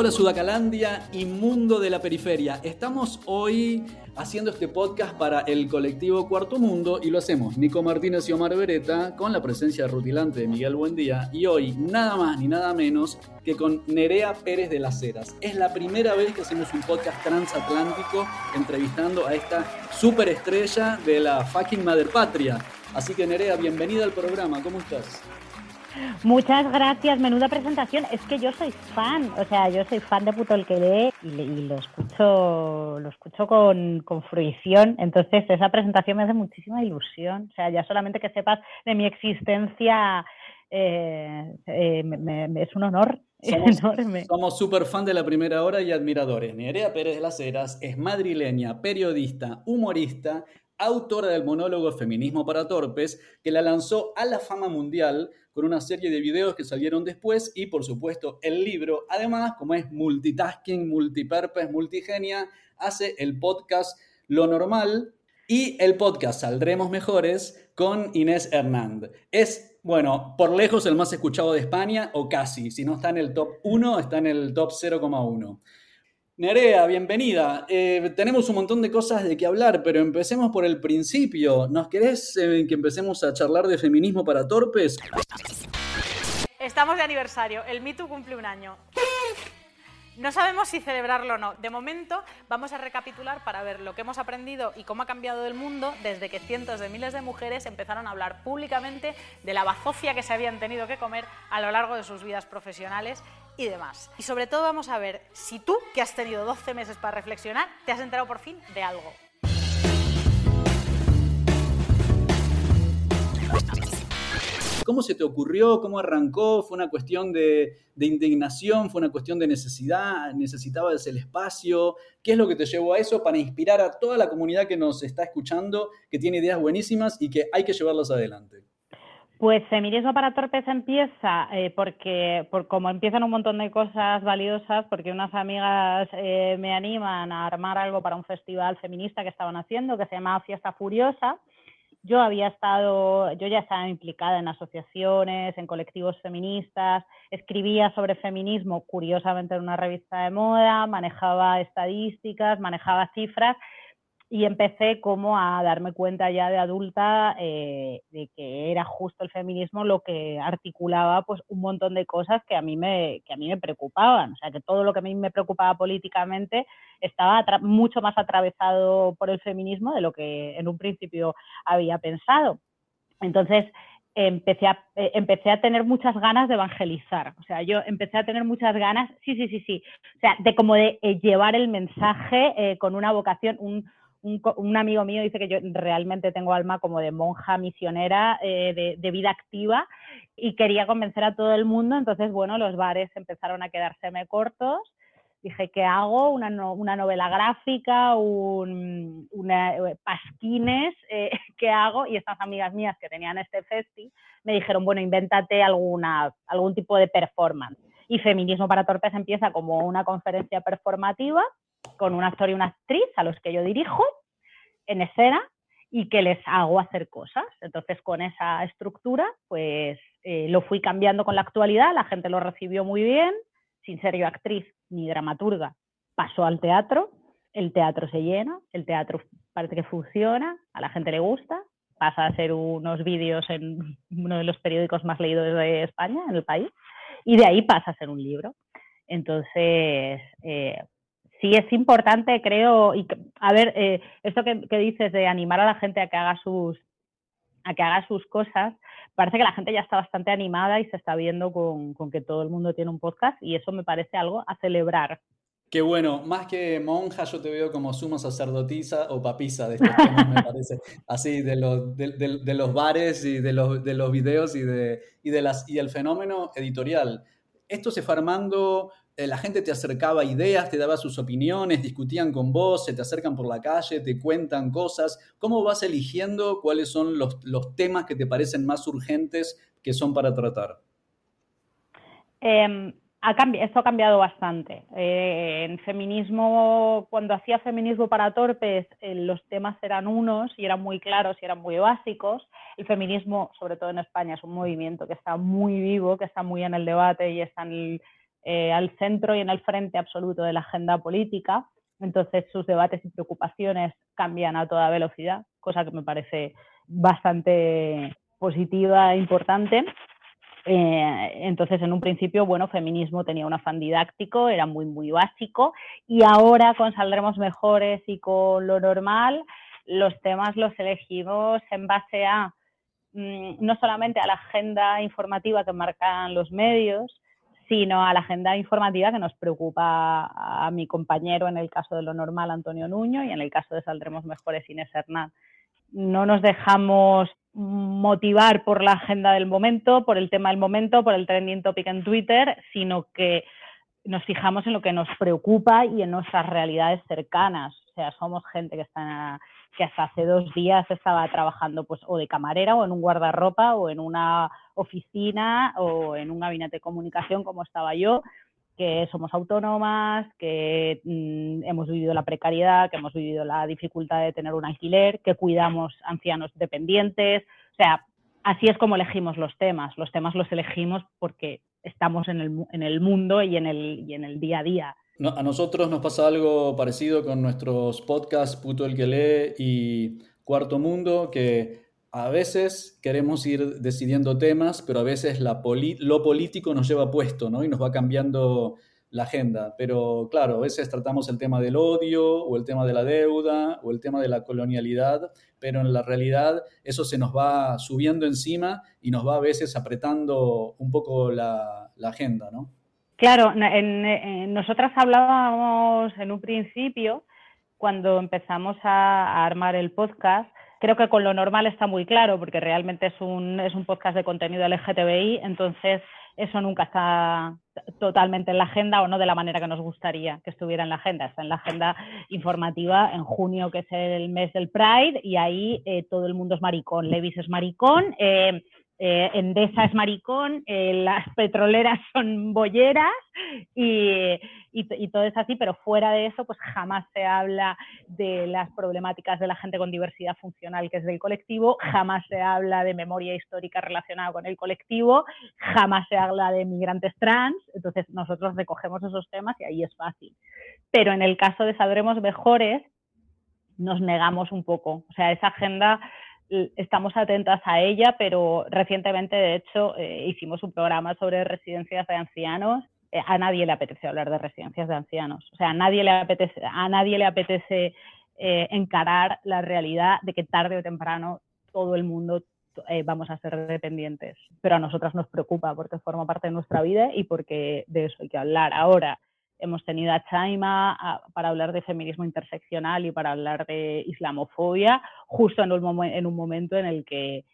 Hola Sudacalandia y mundo de la periferia. Estamos hoy haciendo este podcast para el colectivo Cuarto Mundo y lo hacemos Nico Martínez y Omar Beretta con la presencia rutilante de Miguel Buendía y hoy nada más ni nada menos que con Nerea Pérez de las Heras. Es la primera vez que hacemos un podcast transatlántico entrevistando a esta superestrella de la fucking madre patria. Así que Nerea, bienvenida al programa, ¿cómo estás? Muchas gracias, menuda presentación. Es que yo soy fan, o sea, yo soy fan de Puto el que lee y, lo escucho, lo escucho con, fruición. Entonces, esa presentación me hace muchísima ilusión. O sea, ya solamente que sepas de mi existencia eh, eh, es un honor somos, enorme. Somos súper fan de la primera hora y admiradores. Nerea Pérez de las Heras es madrileña, periodista, humorista, autora del monólogo Feminismo para Torpes, que la lanzó a la fama mundial con una serie de videos que salieron después y, por supuesto, el libro. Además, como es multitasking, multipurpose, multigenia, hace el podcast Lo Normal y el podcast Saldremos Mejores con Inés Hernández. Es, bueno, por lejos el más escuchado de España, o casi. Si no está en el top 1, está en el top 0,1. Nerea, bienvenida. Eh, tenemos un montón de cosas de que hablar, pero empecemos por el principio. ¿Nos querés eh, que empecemos a charlar de feminismo para torpes? Estamos de aniversario. El MeToo cumple un año. No sabemos si celebrarlo o no. De momento vamos a recapitular para ver lo que hemos aprendido y cómo ha cambiado el mundo desde que cientos de miles de mujeres empezaron a hablar públicamente de la bazofia que se habían tenido que comer a lo largo de sus vidas profesionales y demás. Y sobre todo vamos a ver si tú, que has tenido 12 meses para reflexionar, te has enterado por fin de algo. ¿Cómo se te ocurrió? ¿Cómo arrancó? ¿Fue una cuestión de, indignación? ¿Fue una cuestión de necesidad? ¿Necesitabas el espacio? ¿Qué es lo que te llevó a eso para inspirar a toda la comunidad que nos está escuchando, que tiene ideas buenísimas y que hay que llevarlas adelante? Pues Feminismo para Torpes empieza eh, porque, por, como empiezan un montón de cosas valiosas, porque unas amigas eh, me animan a armar algo para un festival feminista que estaban haciendo, que se llamaba Fiesta Furiosa, yo había estado, yo ya estaba implicada en asociaciones, en colectivos feministas, escribía sobre feminismo, curiosamente en una revista de moda, manejaba estadísticas, manejaba cifras y empecé como a darme cuenta ya de adulta eh, de que era justo el feminismo lo que articulaba pues un montón de cosas que a mí me que a mí me preocupaban. O sea que todo lo que a mí me preocupaba políticamente estaba mucho más atravesado por el feminismo de lo que en un principio había pensado. Entonces empecé a, eh, empecé a tener muchas ganas de evangelizar. O sea, yo empecé a tener muchas ganas, sí, sí, sí, sí, o sea, de como de eh, llevar el mensaje con una vocación, un, un, amigo mío dice que yo realmente tengo alma como de monja misionera eh, de, vida activa y quería convencer a todo el mundo, entonces bueno, los bares empezaron a quedárseme cortos. Dije, ¿qué hago? Una, una novela gráfica, un, una, eh, pasquines, eh, ¿qué hago? Y estas amigas mías que tenían este festi me dijeron, bueno, invéntate alguna, algún tipo de performance. Y Feminismo para Torpes empieza como una conferencia performativa con un actor y una actriz a los que yo dirijo en escena y que les hago hacer cosas. Entonces, con esa estructura, pues eh, lo fui cambiando con la actualidad, la gente lo recibió muy bien, sin ser yo actriz ni dramaturga, pasó al teatro, el teatro se llena, el teatro parece que funciona, a la gente le gusta, pasa a ser unos vídeos en uno de los periódicos más leídos de España, en el país, y de ahí pasa a ser un libro. Entonces, eh, sí es importante, creo, y a ver, eh, esto que, dices de animar a la gente a que haga sus a que haga sus cosas, parece que la gente ya está bastante animada y se está viendo con, que todo el mundo tiene un podcast y eso me parece algo a celebrar. Qué bueno, más que monja, yo te veo como sumo sacerdotisa o papisa de estos temas, me parece. Así, de los, de, los bares y de los, de los videos y, de, y, de las, y el fenómeno editorial. Esto se fue armando la gente te acercaba ideas, te daba sus opiniones, discutían con vos, se te acercan por la calle, te cuentan cosas. ¿Cómo vas eligiendo cuáles son los, temas que te parecen más urgentes que son para tratar? Em, esto ha cambiado bastante. Eh, en feminismo, cuando hacía feminismo para torpes, eh, los temas eran unos y eran muy claros y eran muy básicos. El feminismo, sobre todo en España, es un movimiento que está muy vivo, que está muy en el debate y está eh, al centro y en el frente absoluto de la agenda política. Entonces, sus debates y preocupaciones cambian a toda velocidad, cosa que me parece bastante positiva e importante. Eh, entonces, en un principio, bueno, feminismo tenía un afán didáctico, era muy, muy básico, y ahora con Saldremos Mejores y con lo normal, los temas los elegimos en base a mm, no solamente a la agenda informativa que marcan los medios, sino a la agenda informativa que nos preocupa a mi compañero en el caso de lo normal, Antonio Nuño, y en el caso de Saldremos Mejores, Inés Hernán. No nos dejamos motivar por la agenda del momento, por el tema del momento, por el trending topic en Twitter, sino que nos fijamos en lo que nos preocupa y en nuestras realidades cercanas. O sea, somos gente que está que hasta hace dos días estaba trabajando pues o de camarera o en un guardarropa o en una oficina o en un gabinete de comunicación como estaba yo que somos autónomas, que mm, hemos vivido la precariedad, que hemos vivido la dificultad de tener un alquiler, que cuidamos ancianos dependientes. O sea, así es como elegimos los temas. Los temas los elegimos porque estamos en el, en el mundo y en el, y en el día a día. A nosotros nos pasa algo parecido con nuestros podcasts Puto el que lee y Cuarto Mundo, que a veces queremos ir decidiendo temas, pero a veces la lo político nos lleva puesto, ¿no? Y nos va cambiando la agenda. Pero claro, a veces tratamos el tema del odio o el tema de la deuda o el tema de la colonialidad, pero en la realidad eso se nos va subiendo encima y nos va a veces apretando un poco la, agenda, ¿no? Claro, nosotras hablábamos en un principio, cuando empezamos a armar el podcast, Creo que con lo normal está muy claro, porque realmente es un, es un podcast de contenido LGTBI, entonces eso nunca está totalmente en la agenda o no de la manera que nos gustaría que estuviera en la agenda. Está en la agenda informativa en junio, que es el mes del Pride, y ahí eh, todo el mundo es maricón. Levis es maricón, eh, eh, Endesa es maricón, eh, las petroleras son bolleras y, todo es así, pero fuera de eso, pues jamás se habla de las problemáticas de la gente con diversidad funcional, que es del colectivo, jamás se habla de memoria histórica relacionada con el colectivo, jamás se habla de migrantes trans, entonces nosotros recogemos esos temas y ahí es fácil. Pero en el caso de Sabremos Mejores, nos negamos un poco, o sea, esa agenda estamos atentas a ella, pero recientemente, de hecho, eh, hicimos un programa sobre residencias de ancianos. Eh, a nadie le apetece hablar de residencias de ancianos. O sea, a nadie le apetece, a nadie le apetece eh, encarar la realidad de que tarde o temprano todo el mundo vamos a ser dependientes. Pero a nosotras nos preocupa porque forma parte de nuestra vida y porque de eso hay que hablar. Ahora, hemos tenido a Chaima para hablar de feminismo interseccional y para hablar de islamofobia, justo en un, en un momento en el que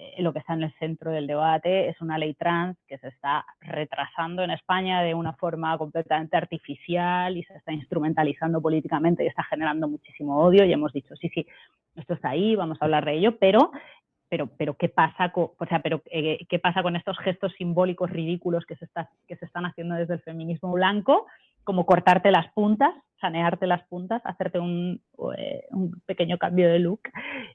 eh, lo que está en el centro del debate es una ley trans que se está retrasando en España de una forma completamente artificial y se está instrumentalizando políticamente y está generando muchísimo odio. Y hemos dicho, sí, sí, esto está ahí, vamos a hablar de ello, pero pero, pero ¿qué pasa con, o sea, pero, eh, ¿qué pasa con estos gestos simbólicos ridículos que se, que se están haciendo desde el feminismo blanco como cortarte las puntas, sanearte las puntas, hacerte un, eh, pequeño cambio de look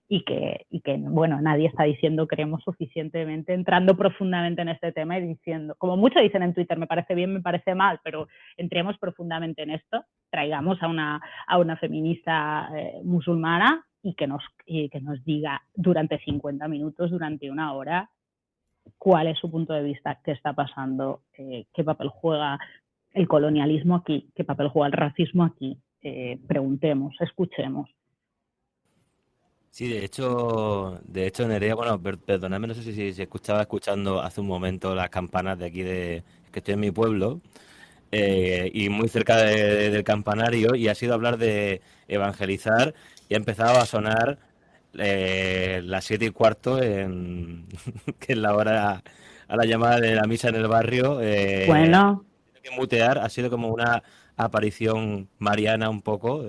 y que, y que, bueno, nadie está diciendo creemos suficientemente, entrando profundamente en este tema y diciendo, como muchos dicen en Twitter, me parece bien, me parece mal, pero entremos profundamente en esto, traigamos a una, a una feminista eh, musulmana y que, nos, y que nos diga durante 50 minutos, durante una hora, cuál es su punto de vista, qué está pasando, eh, qué papel juega el colonialismo aquí, qué papel juega el racismo aquí. Eh, preguntemos, escuchemos. Sí, de hecho, de hecho, Nerea, bueno, perdonadme, no sé si, se escuchaba escuchando hace un momento las campanas de aquí de que estoy en mi pueblo eh, y muy cerca del campanario y ha sido hablar de evangelizar y ha empezado a sonar eh, las siete y cuarto en, que es la hora a la llamada de la misa en el barrio. bueno que mutear, ha sido como una aparición mariana un poco.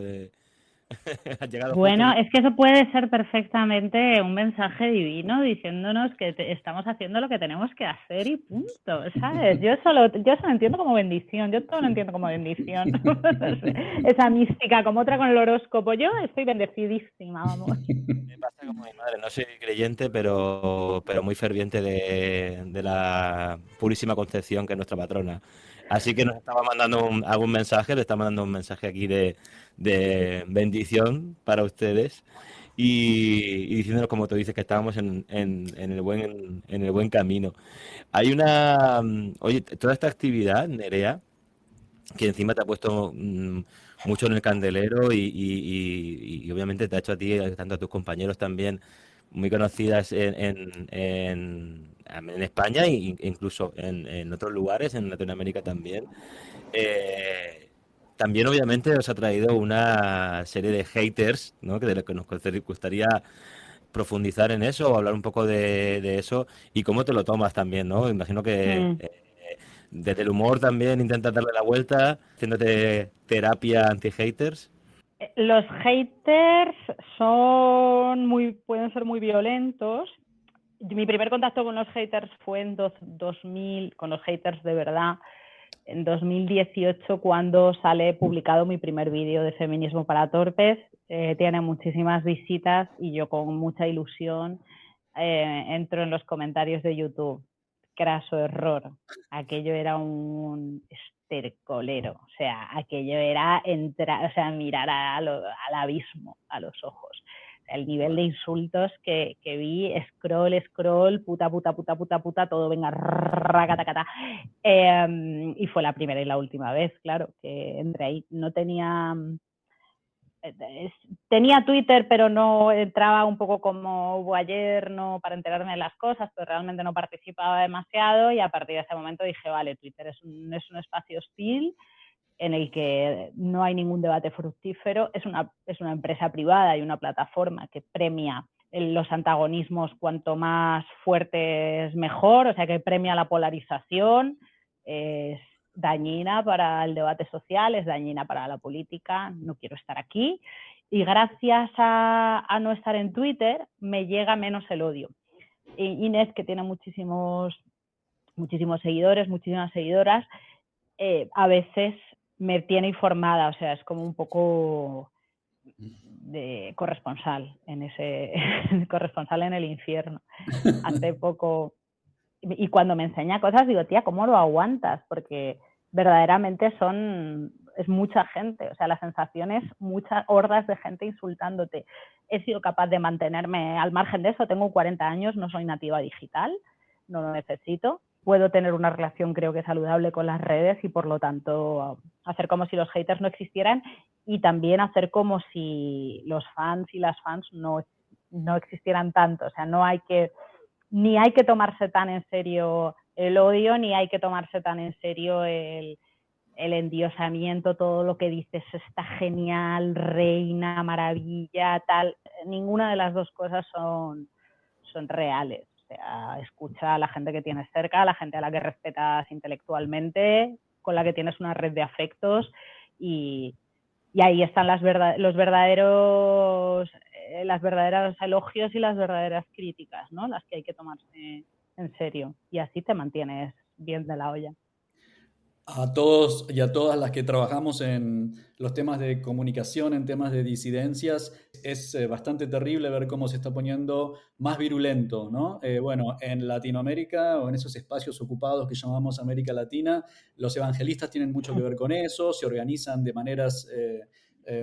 bueno, es que eso puede ser perfectamente un mensaje divino diciéndonos que estamos haciendo lo que tenemos que hacer y punto, ¿sabes? Yo solo, yo solo entiendo como bendición, yo todo lo entiendo como bendición. Esa mística, como otra con el horóscopo. Yo estoy bendecidísima, vamos. Me pasa como mi madre, no soy creyente, pero, pero muy ferviente de, de la purísima concepción que es nuestra patrona. Así que nos estaba mandando algún mensaje, le está mandando un mensaje aquí de, bendición para ustedes y, y, diciéndonos, como tú dices, que estábamos en, el buen, en el buen camino. Hay una. Mm, oye, toda esta actividad, Nerea, que encima te ha puesto mm, mucho en el candelero y, obviamente te ha hecho a ti, tanto a tus compañeros también, muy conocidas en, en España e incluso en, otros lugares, en Latinoamérica también. Eh, también obviamente os ha traído una serie de haters, ¿no? Que de lo que nos gustaría profundizar en eso o hablar un poco de, eso y cómo te lo tomas también, ¿no? Imagino que mm. eh, desde el humor también intentas darle la vuelta, haciéndote terapia anti-haters. Los haters son muy, pueden ser muy violentos mi primer contacto con los haters fue en 2000, con los haters de verdad, en 2018 cuando sale publicado mi primer vídeo de feminismo para torpes. Eh, tiene muchísimas visitas y yo con mucha ilusión eh, entro en los comentarios de YouTube. Craso error. Aquello era un estercolero. O sea, aquello era entrar, o sea, mirar al abismo a los ojos el nivel de insultos que, vi, scroll, scroll, puta, puta, puta, puta, puta, todo venga, racatacata. Eh, y fue la primera y la última vez, claro, que entré ahí. No tenía. Tenía Twitter, pero no entraba un poco como hubo ayer, no para enterarme de las cosas, pero realmente no participaba demasiado y a partir de ese momento dije, vale, Twitter es un, es un espacio hostil, en el que no hay ningún debate fructífero. Es una, es una empresa privada y una plataforma que premia los antagonismos cuanto más fuertes mejor, o sea que premia la polarización, dañina para el debate social, es dañina para la política, no quiero estar aquí. Y gracias a, no estar en Twitter me llega menos el odio. Inés, que tiene muchísimos, muchísimos seguidores, muchísimas seguidoras, eh, a veces me tiene informada, o sea, es como un poco de corresponsal en ese corresponsal en el infierno. Hace poco y cuando me enseña cosas digo, tía, ¿cómo lo aguantas? Porque verdaderamente son es mucha gente, o sea, la sensación es muchas hordas de gente insultándote. He sido capaz de mantenerme al margen de eso, tengo 40 años, no soy nativa digital, no lo necesito, puedo tener una relación creo que saludable con las redes y por lo tanto hacer como si los haters no existieran y también hacer como si los fans y las fans no, no existieran tanto. O sea, no hay que, ni hay que tomarse tan en serio el odio, ni hay que tomarse tan en serio el, el endiosamiento, todo lo que dices está genial, reina, maravilla, tal. Ninguna de las dos cosas son, son reales escucha a la gente que tienes cerca, a la gente a la que respetas intelectualmente, con la que tienes una red de afectos y, ahí están las los verdaderos las verdaderas elogios y las verdaderas críticas, ¿no? Las que hay que tomarse en serio y así te mantienes bien de la olla. A todos y a todas las que trabajamos en los temas de comunicación, en temas de disidencias, es eh, bastante terrible ver cómo se está poniendo más virulento, ¿no? Eh, bueno, en Latinoamérica o en esos espacios ocupados que llamamos América Latina, los evangelistas tienen mucho que ver con eso, se organizan de maneras eh,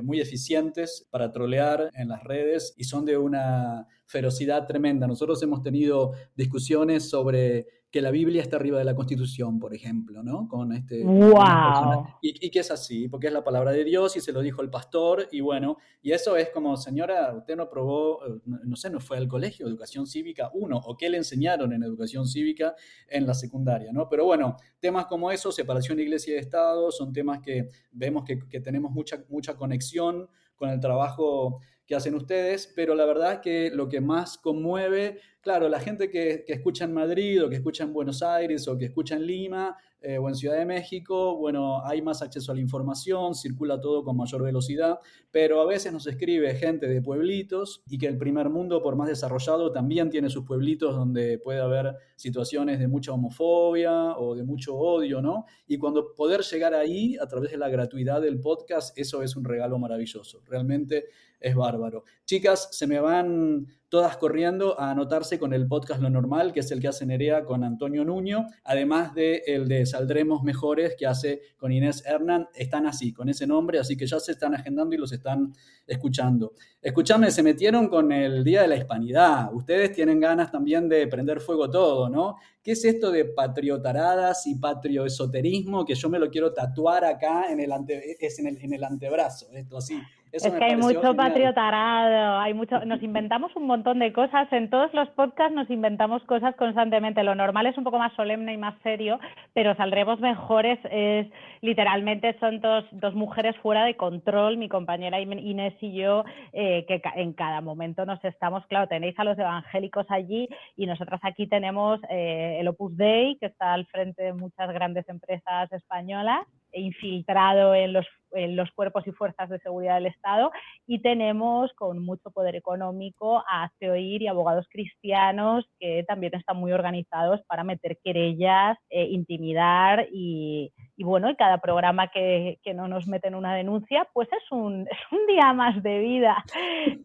muy eficientes para trolear en las redes y son de una ferocidad tremenda. Nosotros hemos tenido discusiones sobre que la Biblia está arriba de la Constitución, por ejemplo, ¿no? Con este... ¡Wow! Y, que es así, porque es la palabra de Dios y se lo dijo el pastor, y bueno, y eso es como, señora, usted no probó, eh, no sé, no fue al colegio, educación cívica uno, o qué le enseñaron en educación cívica en la secundaria, ¿no? Pero bueno, temas como eso, separación de iglesia y de Estado, son temas que vemos que, que tenemos mucha, mucha conexión con el trabajo que hacen ustedes, pero la verdad que lo que más conmueve Claro, la gente que, escucha en Madrid o que escucha en Buenos Aires o que escucha en Lima eh, o en Ciudad de México, bueno, hay más acceso a la información, circula todo con mayor velocidad, pero a veces nos escribe gente de pueblitos y que el primer mundo, por más desarrollado, también tiene sus pueblitos donde puede haber situaciones de mucha homofobia o de mucho odio, ¿no? Y cuando poder llegar ahí a través de la gratuidad del podcast, eso es un regalo maravilloso. Realmente es bárbaro. Chicas, se me van todas corriendo a anotarse con el podcast Lo Normal, que es el que hace Nerea con Antonio Nuño, además de el de Saldremos Mejores, que hace con Inés Hernán. Están así, con ese nombre, así que ya se están agendando y los están escuchando. Escuchame, se metieron con el Día de la Hispanidad. Ustedes tienen ganas también de prender fuego todo, ¿no? ¿Qué es esto de patriotaradas y patrioesoterismo que yo me lo quiero tatuar acá en el, es en el, en el antebrazo? Esto así es que hay mucho patriotarado, hay mucho, nos inventamos un montón de cosas, en todos los podcasts nos inventamos cosas constantemente, lo normal es un poco más solemne y más serio, pero saldremos mejores, es literalmente son dos, dos mujeres fuera de control, mi compañera Inés y yo, eh, que en cada momento nos estamos, claro, tenéis a los evangélicos allí y nosotras aquí tenemos eh, el Opus Dei, que está al frente de muchas grandes empresas españolas, infiltrado en los, en los, cuerpos y fuerzas de seguridad del Estado y tenemos con mucho poder económico a CEOIR y abogados cristianos que también están muy organizados para meter querellas, eh, intimidar y, y, bueno, y cada programa que, que, no nos meten una denuncia, pues es un, es un día más de vida.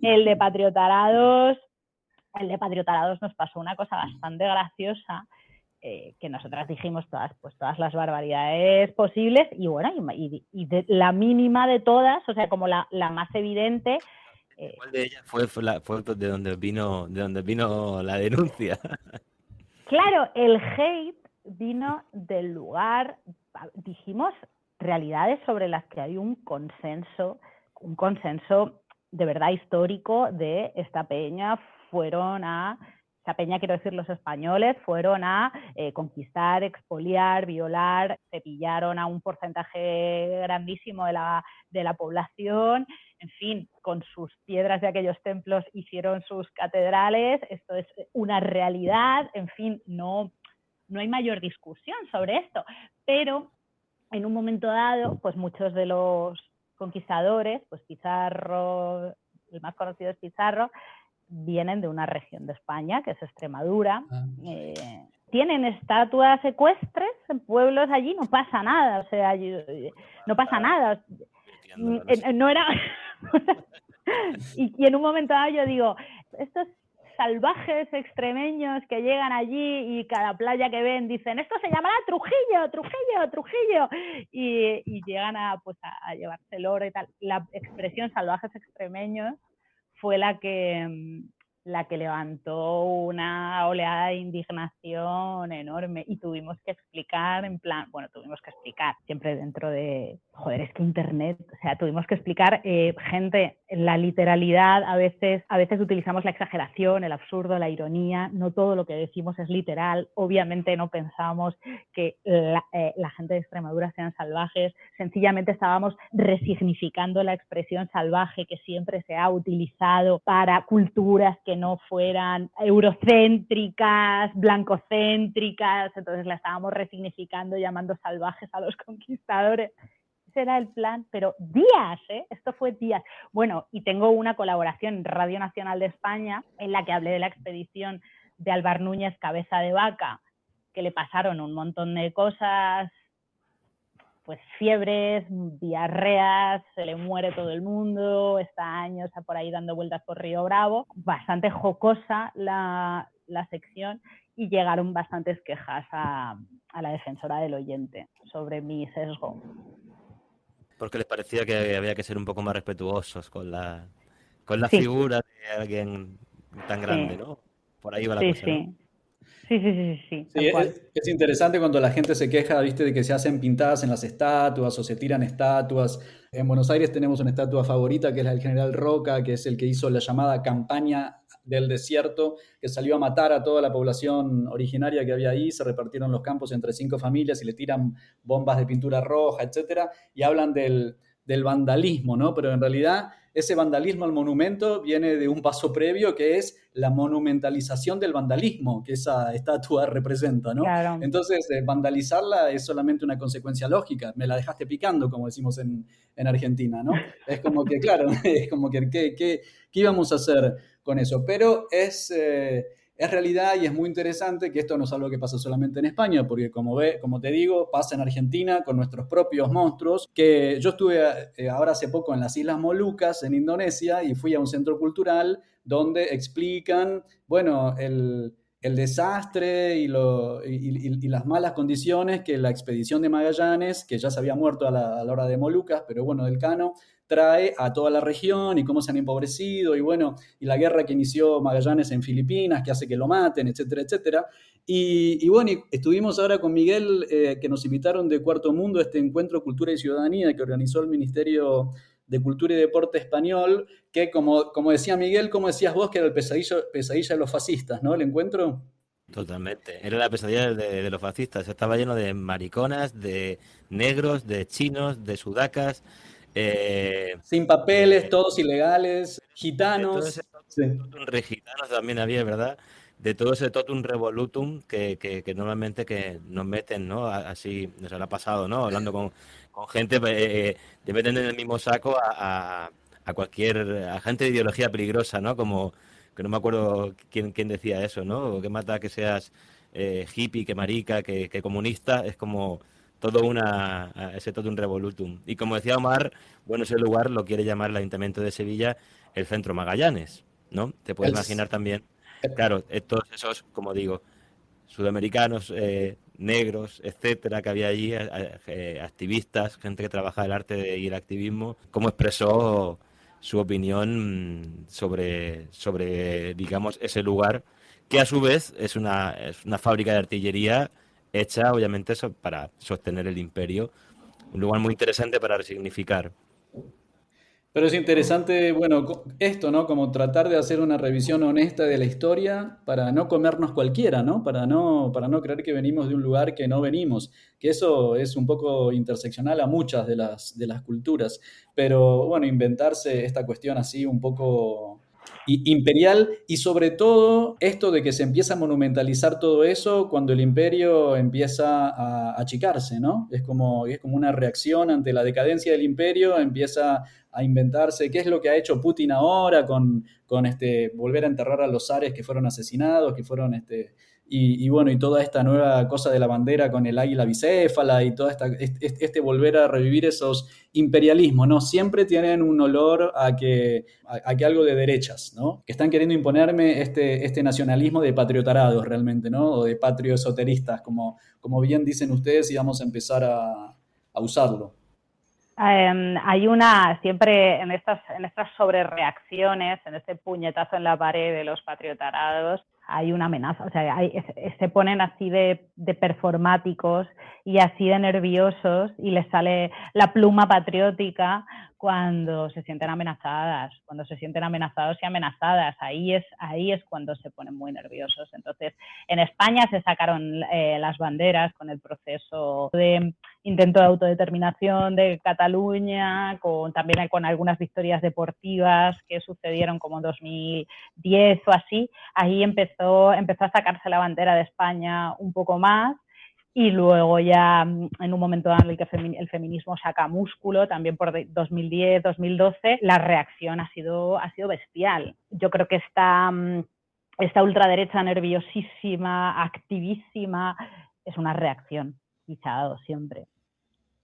El de Patriotarados, el de Patriotarados nos pasó una cosa bastante graciosa eh, que nosotras dijimos todas, pues todas las barbaridades posibles y bueno, y, la mínima de todas, o sea, como la, más evidente. Eh, ¿Cuál de ellas fue, fue, de donde vino, de donde vino la denuncia? Claro, el hate vino del lugar, dijimos realidades sobre las que hay un consenso, un consenso de verdad histórico de esta peña fueron a esa peña, quiero decir, los españoles fueron a eh, conquistar, expoliar, violar, cepillaron a un porcentaje grandísimo de la, de la población, en fin, con sus piedras de aquellos templos hicieron sus catedrales, esto es una realidad, en fin, no, no hay mayor discusión sobre esto, pero en un momento dado, pues muchos de los conquistadores, pues Pizarro, el más conocido es Pizarro, vienen de una región de España, que es Extremadura. Ah. Eh, tienen estatuas ecuestres en pueblos allí, no pasa nada, o sea, no pasa nada. Mm, no era... y, en un momento dado yo digo, estos salvajes extremeños que llegan allí y cada playa que ven dicen, esto se llamará Trujillo, Trujillo, Trujillo, y, llegan a, pues, a llevarse el oro y tal. La expresión salvajes extremeños fue la que, mm, la que levantó una oleada de indignación enorme y tuvimos que explicar en plan, bueno, tuvimos que explicar siempre dentro de, joder, es que Internet, o sea, tuvimos que explicar, eh, gente, la literalidad, a veces, a veces utilizamos la exageración, el absurdo, la ironía, no todo lo que decimos es literal, obviamente no pensamos que la, eh, la gente de Extremadura sean salvajes, sencillamente estábamos resignificando la expresión salvaje que siempre se ha utilizado para culturas que no fueran eurocéntricas, blancocéntricas, entonces la estábamos resignificando llamando salvajes a los conquistadores era el plan, pero días, ¿eh? Esto fue días. Bueno, y tengo una colaboración en Radio Nacional de España en la que hablé de la expedición de Alvar Núñez Cabeza de Vaca, que le pasaron un montón de cosas, pues fiebres, diarreas, se le muere todo el mundo, está años por ahí dando vueltas por Río Bravo. Bastante jocosa la, la sección y llegaron bastantes quejas a, a la defensora del oyente sobre mi sesgo. Porque les parecía que había que ser un poco más respetuosos con la, con la figura de alguien tan grande, ¿no? Por ahí va la cosa. Sí. Sí, sí, sí, sí. es, interesante cuando la gente se queja, viste, de que se hacen pintadas en las estatuas o se tiran estatuas. En Buenos Aires tenemos una estatua favorita que es la del general Roca, que es el que hizo la llamada campaña del desierto, que salió a matar a toda la población originaria que había ahí, se repartieron los campos entre cinco familias y le tiran bombas de pintura roja, etcétera, y hablan del, del vandalismo, ¿no? Pero en realidad ese vandalismo al monumento viene de un paso previo que es la monumentalización del vandalismo que esa estatua representa, ¿no? Entonces, eh, vandalizarla es solamente una consecuencia lógica, me la dejaste picando, como decimos en, Argentina, ¿no? Es como que, claro, es como que, ¿qué, qué, íbamos a hacer con eso? Pero es... Eh, es realidad y es muy interesante que esto no es algo que pasa solamente en España, porque como, ve, como te digo, pasa en Argentina con nuestros propios monstruos, que yo estuve eh, ahora hace poco en las Islas Molucas, en Indonesia, y fui a un centro cultural donde explican, bueno, el, desastre y, las malas condiciones que la expedición de Magallanes, que ya se había muerto a la, a la hora de Molucas, pero bueno, del Cano, trae a toda la región y cómo se han empobrecido y bueno, y la guerra que inició Magallanes en Filipinas, que hace que lo maten, etcétera, etcétera. Y, bueno, estuvimos ahora con Miguel, eh, que nos invitaron de Cuarto Mundo este encuentro Cultura y Ciudadanía que organizó el Ministerio de Cultura y Deporte Español, que como, como decía Miguel, como decías vos, que era el pesadilla, pesadilla de los fascistas, ¿no? El encuentro. Totalmente. Era la pesadilla de, de, los fascistas. Estaba lleno de mariconas, de negros, de chinos, de sudacas, eh, Sin papeles, eh, todos ilegales, gitanos. gitanos también había, ¿verdad? De todo ese totum revolutum que, que, normalmente que nos meten, ¿no? Así nos habrá pasado, ¿no? Hablando con, con gente, eh, te meten en el mismo saco a, a, cualquier agente de ideología peligrosa, ¿no? Como que no me acuerdo quién, quién decía eso, ¿no? Que mata que seas hippie, que marica, que, que comunista, es como todo una, ese todo un revolutum. Y como decía Omar, bueno, ese lugar lo quiere llamar el Ayuntamiento de Sevilla el Centro Magallanes, ¿no? Te puedes imaginar también, claro, eh, todos esos, como digo, sudamericanos, eh, negros, etcétera, que había allí, eh, activistas, gente que trabaja el arte y el activismo, cómo expresó su opinión sobre, sobre, digamos, ese lugar, que a su vez es una, es una fábrica de artillería hecha obviamente para sostener el imperio. Un lugar muy interesante para resignificar. Pero es interesante, bueno, esto, ¿no? Como tratar de hacer una revisión honesta de la historia para no comernos cualquiera, ¿no? Para no, para no creer que venimos de un lugar que no venimos. Que eso es un poco interseccional a muchas de las, de las culturas. Pero bueno, inventarse esta cuestión así un poco imperial y sobre todo esto de que se empieza a monumentalizar todo eso cuando el imperio empieza a achicarse, ¿no? Es como, es como una reacción ante la decadencia del imperio, empieza a inventarse qué es lo que ha hecho Putin ahora con, con este, volver a enterrar a los zares que fueron asesinados, que fueron este, y, bueno, y toda esta nueva cosa de la bandera con el águila bicéfala y todo esta, este, volver a revivir esos imperialismos, ¿no? Siempre tienen un olor a que, a, que algo de derechas, ¿no? Que están queriendo imponerme este, este nacionalismo de patriotarados realmente, ¿no? O de patrioesoteristas, como, como bien dicen ustedes, y vamos a empezar a, a usarlo. Em, hay una, siempre en estas, en estas sobrereacciones, en este puñetazo en la pared de los patriotarados, hay una amenaza, o sea, se ponen así de, de, performáticos y así de nerviosos y les sale la pluma patriótica cuando se sienten amenazadas, cuando se sienten amenazados y amenazadas, ahí es, ahí es cuando se ponen muy nerviosos. Entonces, en España se sacaron eh, las banderas con el proceso de intento de autodeterminación de Cataluña, con, también con algunas victorias deportivas que sucedieron como en 2010 o así, ahí empezó, empezó a sacarse la bandera de España un poco más y luego ya mm, en un momento en el que el feminismo saca músculo, también por 2010, 2012, la reacción ha sido, ha sido bestial. Yo creo que esta, mm, esta ultraderecha nerviosísima, activísima, es una reacción dado siempre.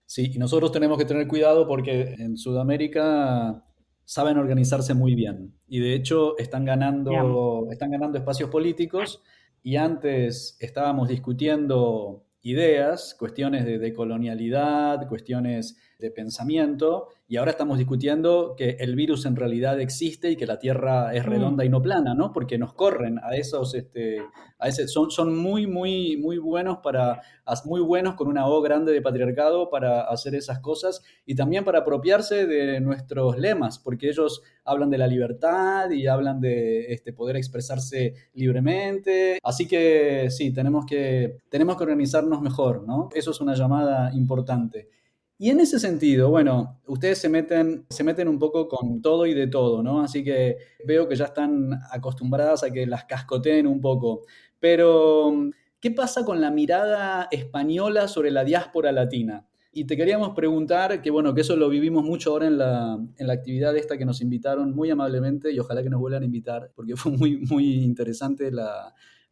Sí, y nosotros tenemos que tener cuidado porque en Sudamérica saben organizarse muy bien. Y de hecho están ganando, están ganando espacios políticos. Y antes estábamos discutiendo ideas, cuestiones de, de colonialidad, cuestiones de pensamiento, y ahora estamos discutiendo que el virus en realidad existe y que la Tierra es mm. redonda y no plana, ¿no? Porque nos corren a esos, este, a ese, son, son muy, muy, muy buenos para, muy buenos con una O grande de patriarcado para hacer esas cosas y también para apropiarse de nuestros lemas, porque ellos hablan de la libertad y hablan de este, poder expresarse libremente. Así que sí, tenemos que, tenemos que organizarnos mejor, ¿no? Eso es una llamada importante. Y en ese sentido, bueno, ustedes se meten, se meten un poco con todo y de todo, ¿no? Así que veo que ya están acostumbradas a que las cascoteen un poco. Pero, ¿qué pasa con la mirada española sobre la diáspora latina? Y te queríamos preguntar, que bueno, que eso lo vivimos mucho ahora en la, en la actividad esta que nos invitaron muy amablemente y ojalá que nos vuelvan a invitar, porque fue muy, muy interesante,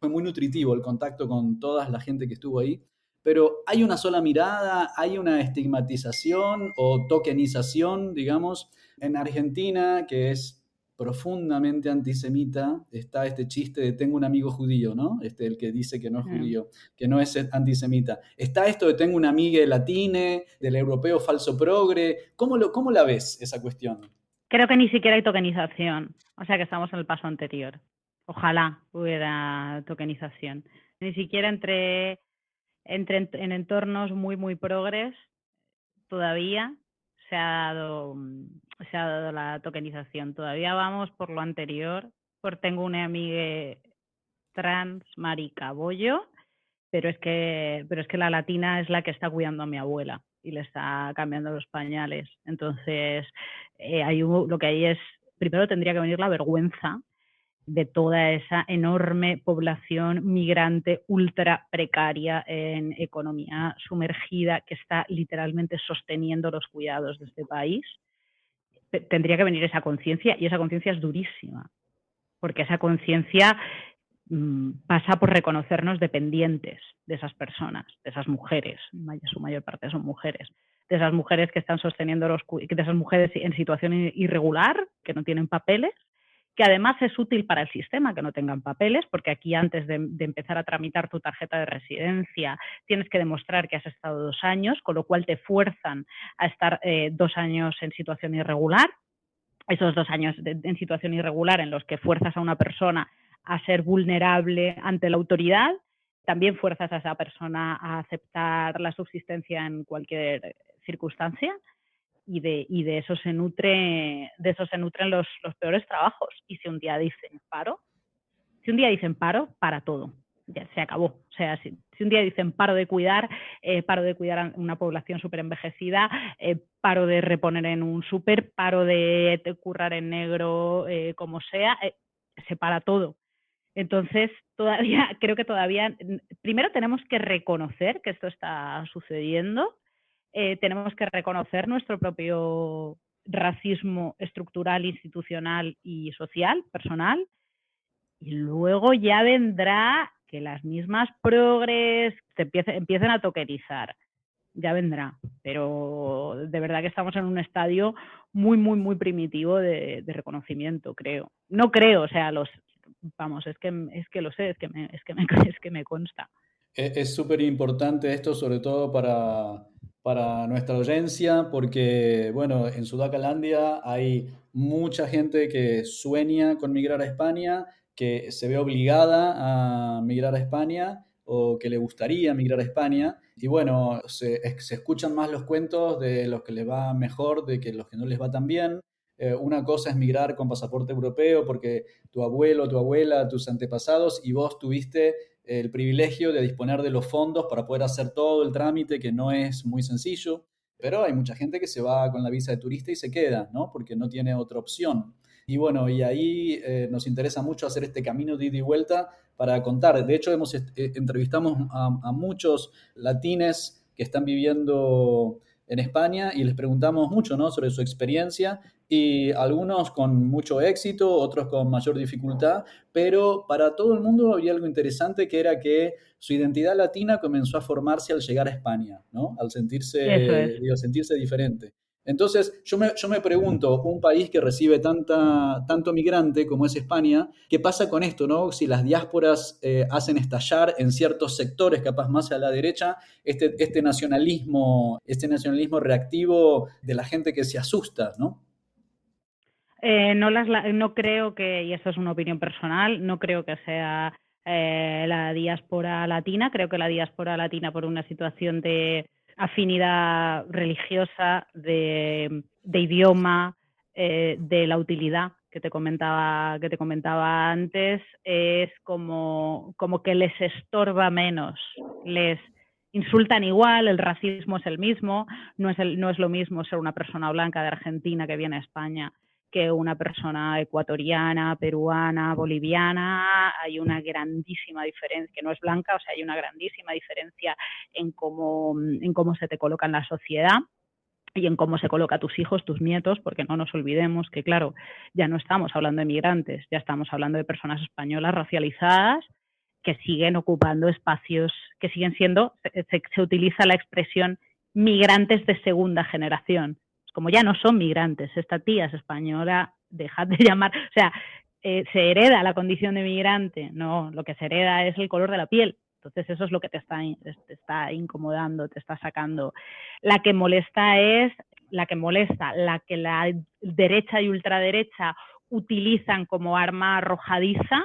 fue muy nutritivo el contacto con toda la gente que estuvo ahí pero hay una sola mirada, hay una estigmatización o tokenización, digamos. En Argentina, que es profundamente antisemita, está este chiste de tengo un amigo judío, ¿no? Este, el que dice que no es judío, que no es antisemita. Está esto de tengo una amiga latine, del europeo falso progre. ¿Cómo, lo, ¿Cómo la ves esa cuestión? Creo que ni siquiera hay tokenización, o sea que estamos en el paso anterior. Ojalá hubiera tokenización. Ni siquiera entre entre, en entornos muy, muy progres, todavía se ha dado, mm, se ha dado la tokenización. Todavía vamos por lo anterior, por tengo una amiga trans, marica, bollo, pero es que, pero es que la latina es la que está cuidando a mi abuela y le está cambiando los pañales. Entonces, eh, hay lo que hay es, primero tendría que venir la vergüenza de toda esa enorme población migrante ultra precaria en economía sumergida que está literalmente sosteniendo los cuidados de este país, tendría que venir esa conciencia y esa conciencia es durísima, porque esa conciencia mm, pasa por reconocernos dependientes de esas personas, de esas mujeres, su mayor parte son mujeres, de esas mujeres que están sosteniendo los de esas mujeres en situación irregular, que no tienen papeles, que además es útil para el sistema que no tengan papeles, porque aquí antes de, empezar a tramitar tu tarjeta de residencia tienes que demostrar que has estado dos años, con lo cual te fuerzan a estar eh, dos años en situación irregular. Esos dos años en situación irregular en los que fuerzas a una persona a ser vulnerable ante la autoridad, también fuerzas a esa persona a aceptar la subsistencia en cualquier circunstancia y de, y de eso se nutre, de eso se nutren los, los peores trabajos. Y si un día dicen paro, si un día dicen paro, para todo. Ya se acabó. O sea, si, un día dicen paro de cuidar, eh, paro de cuidar a una población súper envejecida, eh, paro de reponer en un súper, paro de, currar en negro, eh, como sea, se para todo. Entonces, todavía, creo que todavía, primero tenemos que reconocer que esto está sucediendo eh, tenemos que reconocer nuestro propio racismo estructural, institucional y social, personal, y luego ya vendrá que las mismas progres se empiecen, a tokenizar. Ya vendrá, pero de verdad que estamos en un estadio muy, muy, muy primitivo de, reconocimiento, creo. No creo, o sea, los, vamos, es que, es que lo sé, es que es que me, es que me consta. Es súper importante esto, sobre todo para para nuestra audiencia porque, bueno, en Sudacalandia hay mucha gente que sueña con migrar a España, que se ve obligada a migrar a España o que le gustaría migrar a España. Y bueno, se, escuchan más los cuentos de los que les va mejor, de que los que no les va tan bien. Eh, una cosa es migrar con pasaporte europeo porque tu abuelo, tu abuela, tus antepasados y vos tuviste el privilegio de disponer de los fondos para poder hacer todo el trámite, que no es muy sencillo, pero hay mucha gente que se va con la visa de turista y se queda, ¿no? Porque no tiene otra opción. Y bueno, y ahí eh, nos interesa mucho hacer este camino de ida y vuelta para contar. De hecho, hemos eh, entrevistamos a, a muchos latines que están viviendo en España y les preguntamos mucho ¿no? sobre su experiencia y algunos con mucho éxito, otros con mayor dificultad, pero para todo el mundo había algo interesante que era que su identidad latina comenzó a formarse al llegar a España, ¿no? al sentirse, sentirse diferente. Entonces, yo me, yo me, pregunto, un país que recibe tanta, tanto migrante como es España, ¿qué pasa con esto? No? Si las diásporas eh, hacen estallar en ciertos sectores, capaz más a la derecha, este, este, nacionalismo, este nacionalismo reactivo de la gente que se asusta, ¿no? Eh, no, las, no creo que, y esto es una opinión personal, no creo que sea eh, la diáspora latina, creo que la diáspora latina por una situación de afinidad religiosa, de, idioma, eh, de la utilidad que te comentaba, que te comentaba antes, es como, como que les estorba menos, les, insultan igual, el racismo es el mismo, no es, el, no es lo mismo ser una persona blanca de Argentina que viene a España que una persona ecuatoriana, peruana, boliviana, hay una grandísima diferencia, que no es blanca, o sea, hay una grandísima diferencia en cómo, en cómo se te coloca en la sociedad y en cómo se coloca a tus hijos, tus nietos, porque no nos olvidemos que, claro, ya no estamos hablando de migrantes, ya estamos hablando de personas españolas racializadas que siguen ocupando espacios, que siguen siendo, se, utiliza la expresión migrantes de segunda generación. Como ya no son migrantes, esta tía es española, dejad de llamar, o sea, eh, se hereda la condición de migrante, no, lo que se hereda es el color de la piel. Entonces eso es lo que te está, te está incomodando, te está sacando. La que molesta es, la que molesta, la que la derecha y ultraderecha utilizan como arma arrojadiza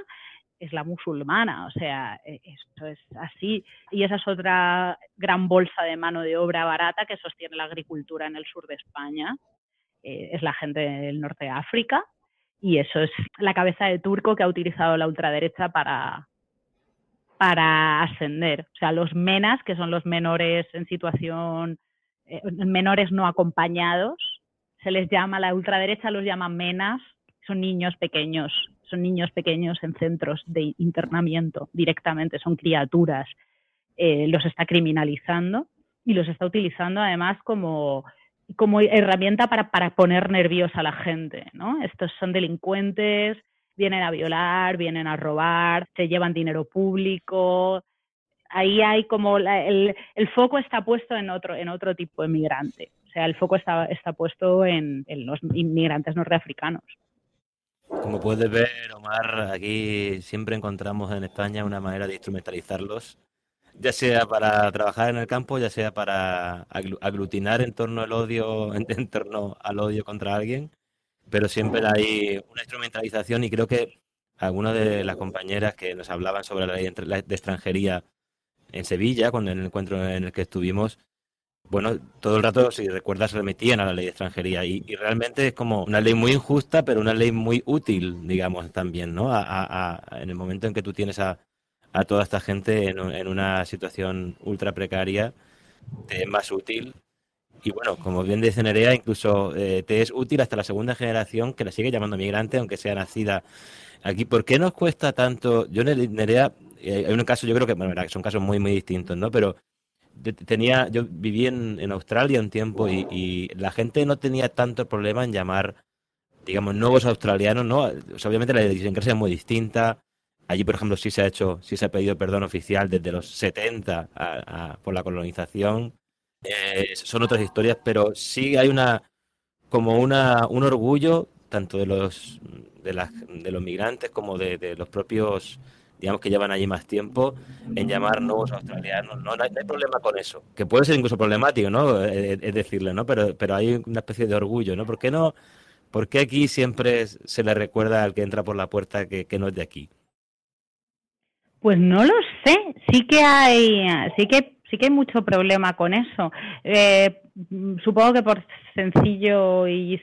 es la musulmana, o sea, e, esto es así. Y esa es otra gran bolsa de mano de obra barata que sostiene la agricultura en el sur de España. Eh, es la gente del norte de África y eso es la cabeza de turco que ha utilizado la ultraderecha para, para ascender. O sea, los menas, que son los menores en situación, eh, menores no acompañados, se les llama, la ultraderecha los llama menas, son niños pequeños son niños pequeños en centros de internamiento directamente, son criaturas, eh, los está criminalizando y los está utilizando además como, como herramienta para, para poner nerviosa a la gente. ¿no? Estos son delincuentes, vienen a violar, vienen a robar, se llevan dinero público. Ahí hay como el, el, foco está puesto en otro, en otro tipo de migrante. O sea, el foco está, está puesto en, en los inmigrantes norteafricanos. Como puedes ver, Omar, aquí siempre encontramos en España una manera de instrumentalizarlos, ya sea para trabajar en el campo, ya sea para aglutinar en torno al odio, en torno al odio contra alguien, pero siempre hay una instrumentalización y creo que algunas de las compañeras que nos hablaban sobre la ley de extranjería en Sevilla, cuando el encuentro en el que estuvimos, bueno, todo el rato, si recuerdas, remitían a la ley de extranjería y, realmente es como una ley muy injusta, pero una ley muy útil, digamos, también, ¿no? en el momento en que tú tienes a, toda esta gente en, una situación ultra precaria, te es más útil. Y bueno, como bien dice Nerea, incluso eh, te es útil hasta la segunda generación que la sigue llamando migrante, aunque sea nacida aquí. ¿Por qué nos cuesta tanto? Yo, Nerea, eh, hay un caso, yo creo que, bueno, son casos muy, muy distintos, ¿no? Pero tenía, yo viví en, en Australia un tiempo y, la gente no tenía tanto problema en llamar, digamos, nuevos australianos, ¿no? obviamente la idiosincrasia es muy distinta. Allí, por ejemplo, sí se ha hecho, sí se ha pedido perdón oficial desde los 70 por la colonización. Eh, son otras historias, pero sí hay una como una, un orgullo tanto de los de, las, de los migrantes como de, de los propios digamos que llevan allí más tiempo, en llamar nuevos australianos. No, no, hay, problema con eso, que puede ser incluso problemático, ¿no? Es, decirle, ¿no? Pero, pero hay una especie de orgullo, ¿no? ¿Por qué no? ¿Por qué aquí siempre se le recuerda al que entra por la puerta que, no es de aquí? Pues no lo sé. Sí que hay, sí que sí que hay mucho problema con eso. Eh, supongo que por sencillo y,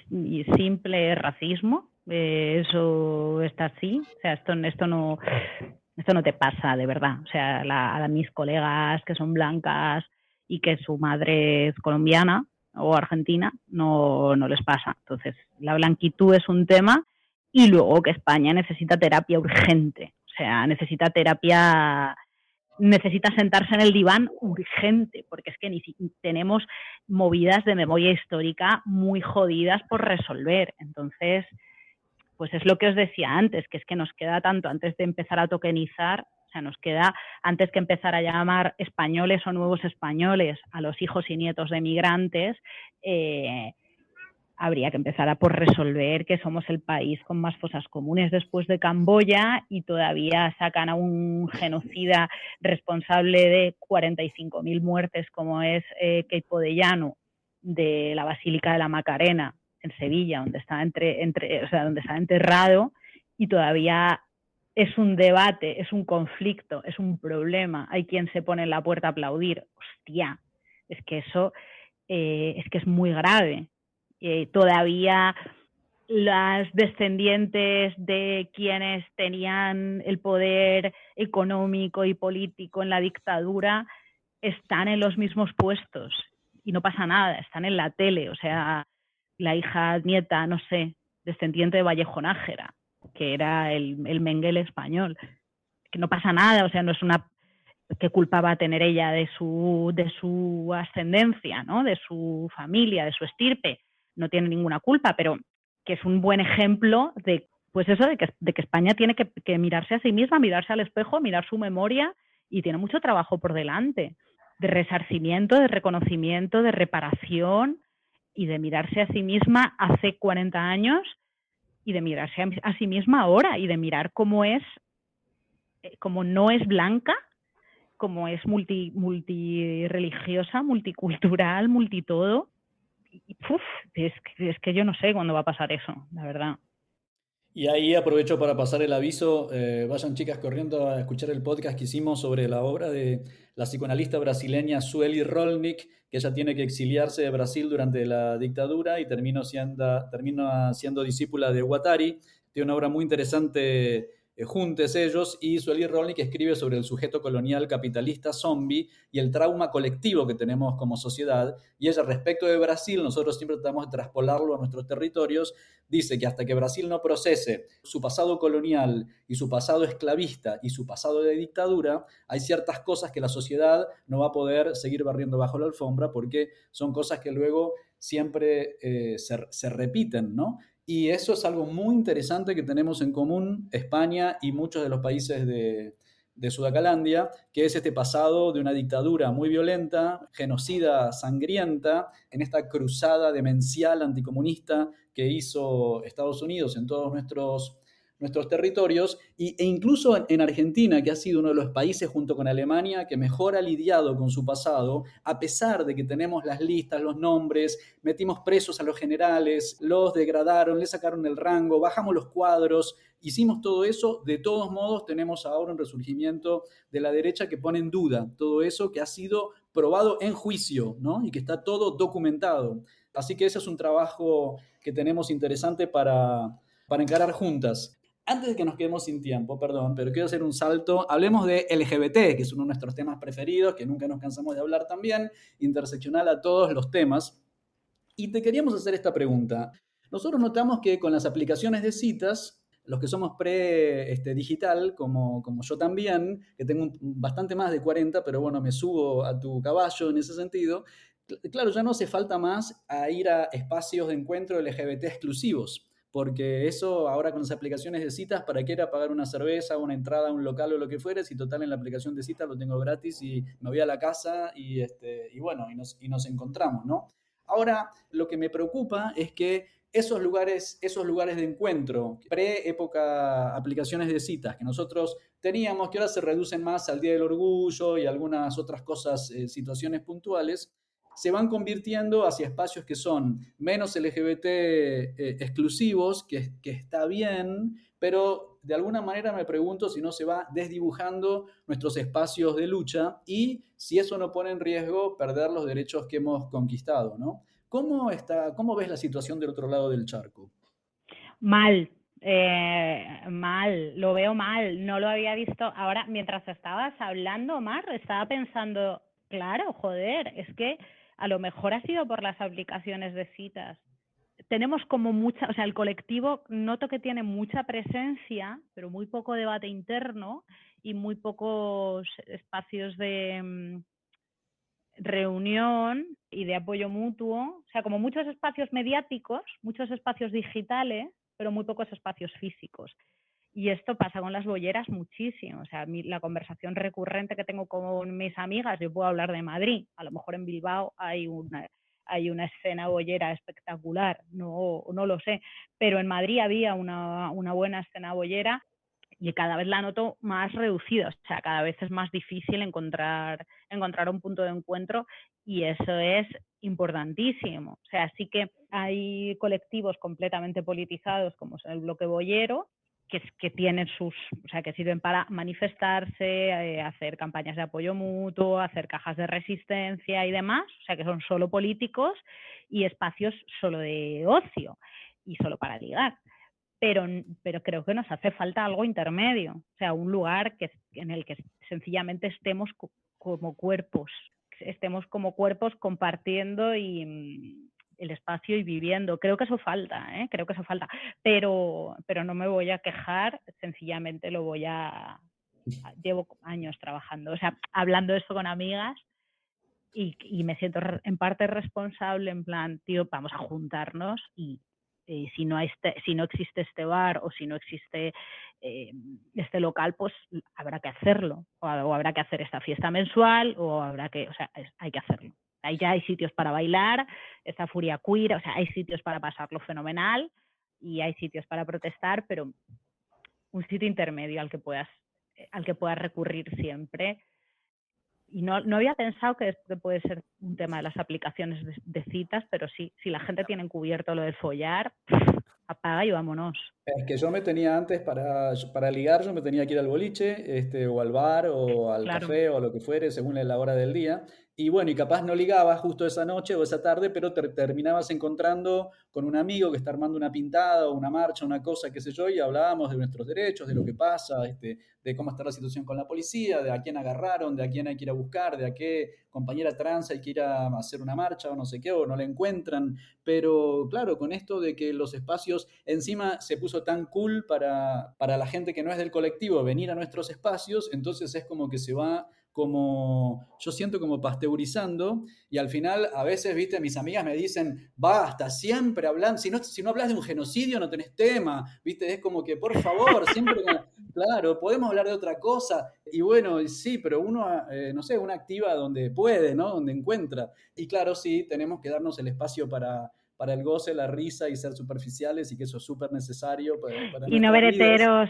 simple racismo, eh, eso está así. O sea, esto, esto no, esto no te pasa de verdad. O sea, a mis colegas que son blancas y que su madre es colombiana o argentina, no, no les pasa. Entonces, la blanquitud es un tema y luego que España necesita terapia urgente. O sea, necesita terapia necesita sentarse en el diván urgente, porque es que ni tenemos movidas de memoria histórica muy jodidas por resolver. Entonces, pues es lo que os decía antes, que es que nos queda tanto antes de empezar a tokenizar, o sea, nos queda antes que empezar a llamar españoles o nuevos españoles a los hijos y nietos de migrantes, eh, habría que empezar a por resolver que somos el país con más fosas comunes después de Camboya y todavía sacan a un genocida responsable de 45.000 muertes como es eh, Podellano de la Basílica de la Macarena en Sevilla, donde está, entre, entre, o sea, donde está enterrado y todavía es un debate, es un conflicto, es un problema. Hay quien se pone en la puerta a aplaudir. Hostia, es que eso eh, es que es muy grave. Eh, todavía las descendientes de quienes tenían el poder económico y político en la dictadura están en los mismos puestos y no pasa nada, están en la tele, o sea, la hija, nieta, no sé, descendiente de Vallejo Nájera, que era el, el Menguel español, que no pasa nada, o sea, no es una qué culpa va a tener ella de su, de su ascendencia, ¿no? de su familia, de su estirpe, no tiene ninguna culpa, pero que es un buen ejemplo de pues eso, de que, de que España tiene que, que, mirarse a sí misma, mirarse al espejo, mirar su memoria y tiene mucho trabajo por delante, de resarcimiento, de reconocimiento, de reparación y de mirarse a sí misma hace 40 años y de mirarse a, sí misma ahora y de mirar cómo es, eh, como no es blanca, como es multi, multireligiosa, multicultural, multitodo. Y, uf, es, es que yo no sé cuándo va a pasar eso, la verdad. Y ahí aprovecho para pasar el aviso, eh, vayan chicas corriendo a escuchar el podcast que hicimos sobre la obra de la psicoanalista brasileña Sueli Rolnik, que ella tiene que exiliarse de Brasil durante la dictadura y termina siendo, siendo discípula de Guattari. Tiene una obra muy interesante juntes ellos, y Sueli Rolnik escribe sobre el sujeto colonial capitalista zombie y el trauma colectivo que tenemos como sociedad. Y ella, respecto de Brasil, nosotros siempre tratamos de traspolarlo a nuestros territorios, dice que hasta que Brasil no procese su pasado colonial y su pasado esclavista y su pasado de dictadura, hay ciertas cosas que la sociedad no va a poder seguir barriendo bajo la alfombra porque son cosas que luego siempre eh, se repiten, ¿no? Y eso es algo muy interesante que tenemos en común España y muchos de los países de, de Sudacalandia, que es este pasado de una dictadura muy violenta, genocida, sangrienta, en esta cruzada demencial anticomunista que hizo Estados Unidos en todos nuestros nuestros territorios y, e incluso en Argentina, que ha sido uno de los países junto con Alemania que mejor ha lidiado con su pasado, a pesar de que tenemos las listas, los nombres, metimos presos a los generales, los degradaron, le sacaron el rango, bajamos los cuadros, hicimos todo eso, de todos modos tenemos ahora un resurgimiento de la derecha que pone en duda todo eso que ha sido probado en juicio, ¿no? Y que está todo documentado. Así que ese es un trabajo que tenemos interesante para, para encarar juntas. Antes de que nos quedemos sin tiempo, perdón, pero quiero hacer un salto. Hablemos de LGBT, que es uno de nuestros temas preferidos, que nunca nos cansamos de hablar también, interseccional a todos los temas. Y te queríamos hacer esta pregunta. Nosotros notamos que con las aplicaciones de citas, los que somos pre-digital, este, como, como yo también, que tengo bastante más de 40, pero bueno, me subo a tu caballo en ese sentido, claro, ya no hace falta más a ir a espacios de encuentro LGBT exclusivos porque eso ahora con las aplicaciones de citas, ¿para qué era pagar una cerveza, una entrada a un local o lo que fuere? Si total en la aplicación de citas lo tengo gratis y me voy a la casa y, este, bueno, y nos, y nos encontramos, ¿no? Ahora, lo que me preocupa es que esos lugares, esos lugares de encuentro, pre-época aplicaciones de citas que nosotros teníamos, que ahora se reducen más al Día del Orgullo y algunas otras cosas, eh, situaciones puntuales, se van convirtiendo hacia espacios que son menos LGBT eh, exclusivos, que, que está bien, pero de alguna manera me pregunto si no se va desdibujando nuestros espacios de lucha y si eso no pone en riesgo perder los derechos que hemos conquistado, ¿no? ¿Cómo, está, cómo ves la situación del otro lado del charco? Mal, eh, mal, lo veo mal, no lo había visto. Ahora, mientras estabas hablando, Mar, estaba pensando, claro, joder, es que a lo mejor ha sido por las aplicaciones de citas. Tenemos como mucha, o sea, el colectivo noto que tiene mucha presencia, pero muy poco debate interno y muy pocos espacios de mm, reunión y de apoyo mutuo, o sea, como muchos espacios mediáticos, muchos espacios digitales, pero muy pocos espacios físicos. Y esto pasa con las bolleras muchísimo. O sea, la conversación recurrente que tengo con mis amigas, yo puedo hablar de Madrid, a lo mejor en Bilbao hay una, escena bollera espectacular, no, lo sé, pero en Madrid había una, buena escena bollera y cada vez la noto más reducida, o sea, cada vez es más difícil encontrar, un punto de encuentro y eso es importantísimo. O sea, sí que hay colectivos completamente politizados como es el bloque boyero, que, que, tienen sus, o sea, que sirven para manifestarse, eh, hacer campañas de apoyo mutuo, hacer cajas de resistencia y demás, o sea, que son solo políticos y espacios solo de ocio y solo para ligar. Pero, pero creo que nos hace falta algo intermedio, o sea, un lugar que, en el que sencillamente estemos como cuerpos estemos como cuerpos compartiendo y el espacio y viviendo. Creo que eso falta, ¿eh? creo que eso falta, pero, pero no me voy a quejar, sencillamente lo voy a... Llevo años trabajando, o sea, hablando esto con amigas y, y me siento en parte responsable, en plan, tío, vamos a juntarnos y, eh, si, no este, si no existe este bar o si no existe eh, este local, pues habrá que hacerlo. O, habrá que hacer esta fiesta mensual o habrá que, o sea, hay que hacerlo. Ahí ya hay sitios para bailar, esta furia queer, o sea, hay sitios para pasarlo fenomenal y hay sitios para protestar, pero un sitio intermedio al que puedas, al que puedas recurrir siempre y no, no, había pensado que esto puede ser un tema de las aplicaciones de, citas, pero sí, si la gente tiene encubierto lo del follar, apaga y vámonos. Es que yo me tenía antes para, para ligar, yo me tenía que ir al boliche, este, o al bar, o al café, o lo que fuere, según la hora del día. Y bueno, y capaz no ligabas justo esa noche o esa tarde, pero te terminabas encontrando con un amigo que está armando una pintada o una marcha, una cosa, qué sé yo, y hablábamos de nuestros derechos, de lo que pasa, este, de cómo está la situación con la policía, de a quién agarraron, de a quién hay que ir a buscar, de a qué compañera trans hay que ir a hacer una marcha o no sé qué, o no la encuentran. Pero claro, con esto de que los espacios encima se puso tan cool para, para la gente que no es del colectivo venir a nuestros espacios, entonces es como que se va como, yo siento como pasteurizando y al final a veces, viste, mis amigas me dicen, basta, siempre hablan, si no, si no hablas de un genocidio no tenés tema, viste, es como que, por favor, siempre, claro, podemos hablar de otra cosa. Y bueno, sí, pero uno, eh, no sé, una activa donde puede, ¿no? Donde encuentra. Y claro, sí, tenemos que darnos el espacio para para el goce, la risa y ser superficiales y que eso es súper necesario para, Y no ver heteros,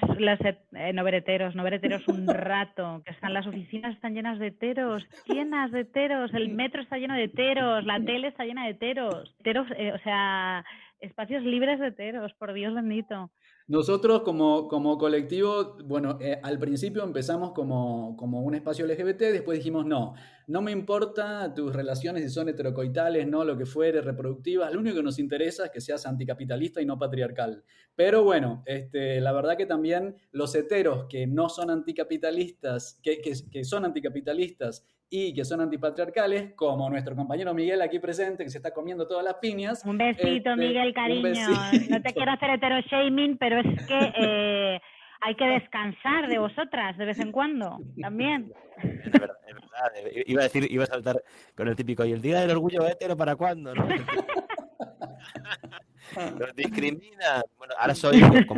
eh, no ver heteros, no ver heteros un rato, que están las oficinas están llenas de heteros, llenas de heteros, el metro está lleno de heteros, la tele está llena de heteros, heteros, eh, o sea, espacios libres de heteros, por Dios bendito. Nosotros como, como colectivo, bueno, eh, al principio empezamos como, como, un espacio LGBT, después dijimos, no, no me importa tus relaciones si son heterocoitales, no, lo que fuere, reproductivas, lo único que nos interesa es que seas anticapitalista y no patriarcal. Pero bueno, este, la verdad que también los heteros que no son anticapitalistas, que, que, que son anticapitalistas y que son antipatriarcales, como nuestro compañero Miguel aquí presente, que se está comiendo todas las piñas. Un besito, este, Miguel, cariño. No te quiero hacer hetero-shaming, pero es que eh, hay que descansar de vosotras de vez en cuando, también. Es verdad, es verdad. Iba a decir, iba a saltar con el típico, ¿y el día del orgullo hetero para cuándo? ¿no? Los discrimina. Bueno, ahora soy como,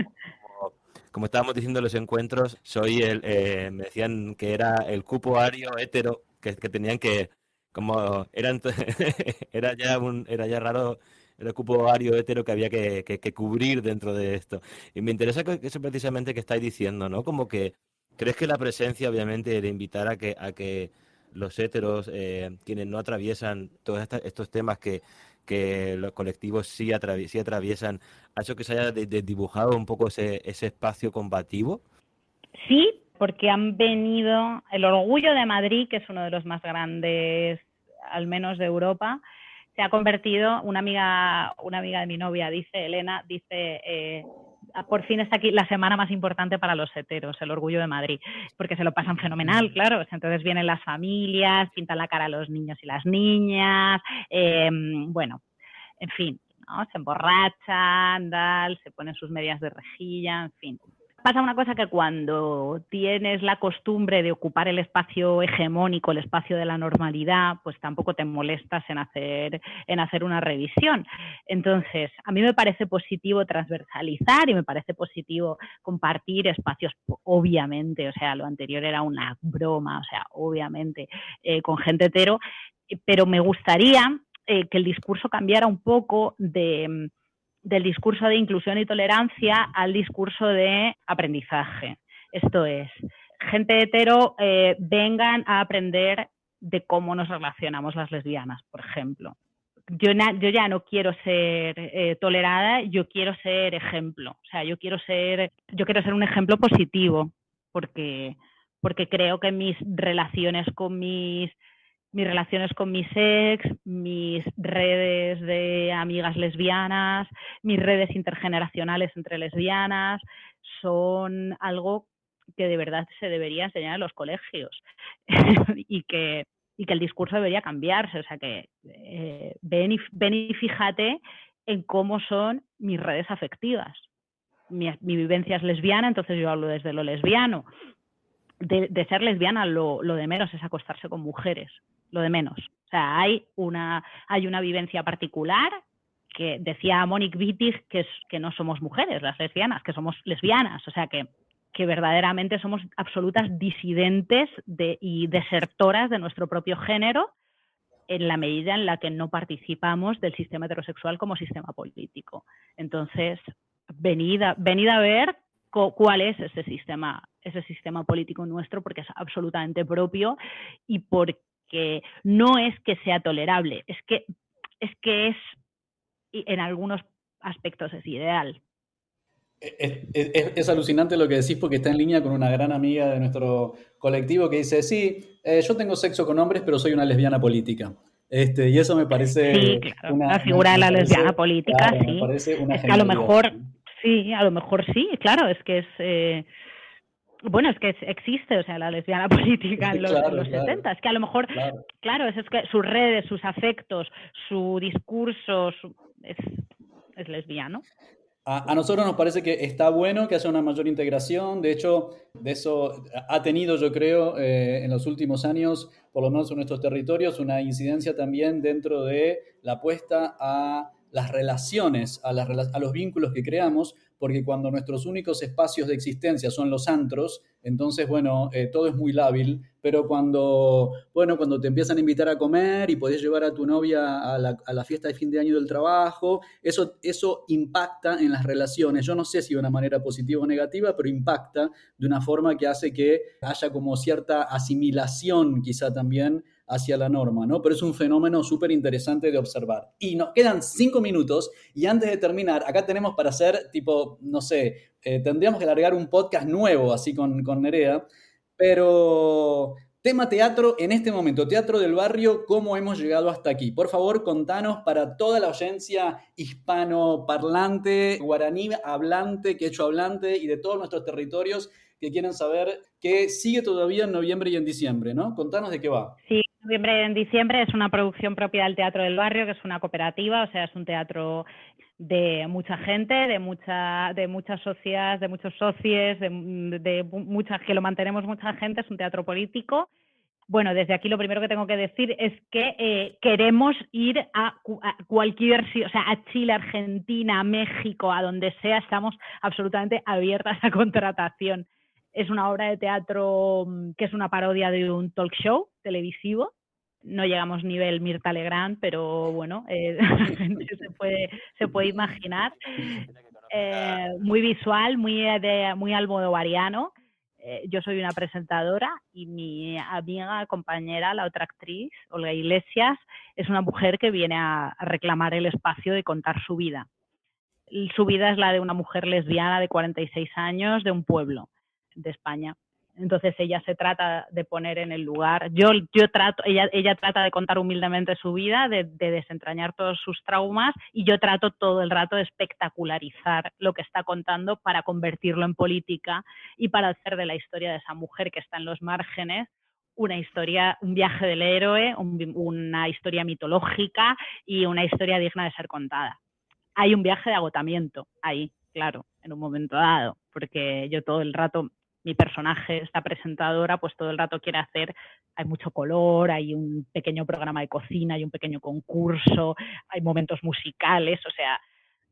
como, estábamos diciendo en los encuentros, soy el, eh, me decían que era el cupo ario hetero que, tenían que, como eran, era ya un, era ya raro el cupo ario hetero que había que, cubrir dentro de esto. Y me interesa que, eso precisamente que estáis diciendo, ¿no? Como que crees que la presencia, obviamente, de invitar a que, a que los heteros, eh, quienes no atraviesan todos estos temas que, que los colectivos sí, atraviesan, ha hecho que se haya dibujado un poco ese, ese espacio combativo? Sí, porque han venido, el orgullo de Madrid, que es uno de los más grandes, al menos de Europa, se ha convertido, una amiga, una amiga de mi novia dice, Elena, dice, eh, por fin está aquí la semana más importante para los heteros, el orgullo de Madrid, porque se lo pasan fenomenal, claro. Entonces vienen las familias, pintan la cara a los niños y las niñas, eh, bueno, en fin, ¿no? se emborrachan, se ponen sus medias de rejilla, en fin pasa una cosa que cuando tienes la costumbre de ocupar el espacio hegemónico, el espacio de la normalidad, pues tampoco te molestas en hacer, en hacer una revisión. Entonces, a mí me parece positivo transversalizar y me parece positivo compartir espacios, obviamente, o sea, lo anterior era una broma, o sea, obviamente, eh, con gente hetero, pero me gustaría eh, que el discurso cambiara un poco de del discurso de inclusión y tolerancia al discurso de aprendizaje. Esto es, gente hetero eh, vengan a aprender de cómo nos relacionamos las lesbianas, por ejemplo. Yo, ya no quiero ser eh, tolerada, yo quiero ser ejemplo. O sea, yo quiero ser, yo quiero ser un ejemplo positivo, porque, porque creo que mis relaciones con mis mis relaciones con mis ex, mis redes de amigas lesbianas, mis redes intergeneracionales entre lesbianas, son algo que de verdad se debería enseñar en los colegios y que y que el discurso debería cambiarse. O sea que eh, ven, y, fíjate en cómo son mis redes afectivas. Mi, vivencia es lesbiana, entonces yo hablo desde lo lesbiano. De, ser lesbiana, lo, de menos es acostarse con mujeres, lo de menos. O sea, hay una, hay una vivencia particular que decía Monique Wittig que, es, que no somos mujeres las lesbianas, que somos lesbianas. O sea que que verdaderamente somos absolutas disidentes y desertoras de nuestro propio género en la medida en la que no participamos del sistema heterosexual como sistema político. Entonces, venid a, a ver cuál es ese sistema, ese sistema político nuestro, porque es absolutamente propio y porque no es que sea tolerable, es que es, que es en algunos aspectos es ideal. Es, alucinante lo que decís porque está en línea con una gran amiga de nuestro colectivo que dice, sí, eh, yo tengo sexo con hombres, pero soy una lesbiana política. Este, y eso me parece... Sí, una, la figura de la lesbiana política, sí. es que a lo mejor, sí, a lo mejor sí, claro, es que es... Eh, bueno, es que existe, o sea, la lesbiana política en los, 70. Es que a lo mejor, claro, es, que sus redes, sus afectos, su discurso es, es lesbiano. A, nosotros nos parece que está bueno que haya una mayor integración. De hecho, de eso ha tenido, yo creo, eh, en los últimos años, por lo menos en nuestros territorios, una incidencia también dentro de la apuesta a las relaciones, a, a los vínculos que creamos, porque cuando nuestros únicos espacios de existencia son los antros, entonces, bueno, eh, todo es muy lábil, pero cuando, bueno, cuando te empiezan a invitar a comer y podés llevar a tu novia a la, fiesta de fin de año del trabajo, eso, eso impacta en las relaciones. Yo no sé si de una manera positiva o negativa, pero impacta de una forma que hace que haya como cierta asimilación quizá también hacia la norma, ¿no? Pero es un fenómeno súper interesante de observar. Y nos quedan cinco minutos y antes de terminar, acá tenemos para hacer tipo, no sé, eh, tendríamos que largar un podcast nuevo así con, con Nerea, pero tema teatro en este momento, teatro del barrio, ¿cómo hemos llegado hasta aquí? Por favor, contanos para toda la audiencia hispanoparlante, guaraní hablante, quechua hablante y de todos nuestros territorios que quieren saber qué sigue todavía en noviembre y en diciembre, ¿no? Contanos de qué va. Sí, en diciembre es una producción propia del Teatro del Barrio, que es una cooperativa, o sea, es un teatro de mucha gente, de mucha, de muchas sociedades, de muchos socios, de, muchas que lo mantenemos mucha gente, es un teatro político. Bueno, desde aquí lo primero que tengo que decir es que eh, queremos ir a, a, cualquier, o sea, a Chile, Argentina, México, a donde sea, estamos absolutamente abiertas a contratación. Es una obra de teatro mm, que es una parodia de un talk show televisivo. No llegamos nivel Mirta Legrand, pero bueno, eh, la gente se puede, se puede imaginar. Eh, muy visual, muy, de, muy almodovariano. Eh, yo soy una presentadora y mi amiga, compañera, la otra actriz, Olga Iglesias, es una mujer que viene a reclamar el espacio de contar su vida. Su vida es la de una mujer lesbiana de 46 años de un pueblo de España. Entonces ella se trata de poner en el lugar, yo, yo trato, ella, ella trata de contar humildemente su vida, de, desentrañar todos sus traumas y yo trato todo el rato de espectacularizar lo que está contando para convertirlo en política y para hacer de la historia de esa mujer que está en los márgenes una historia, un viaje del héroe, una historia mitológica y una historia digna de ser contada. Hay un viaje de agotamiento ahí, claro, en un momento dado, porque yo todo el rato mi personaje, esta presentadora, pues todo el rato quiere hacer, hay mucho color, hay un pequeño programa de cocina, hay un pequeño concurso, hay momentos musicales, o sea,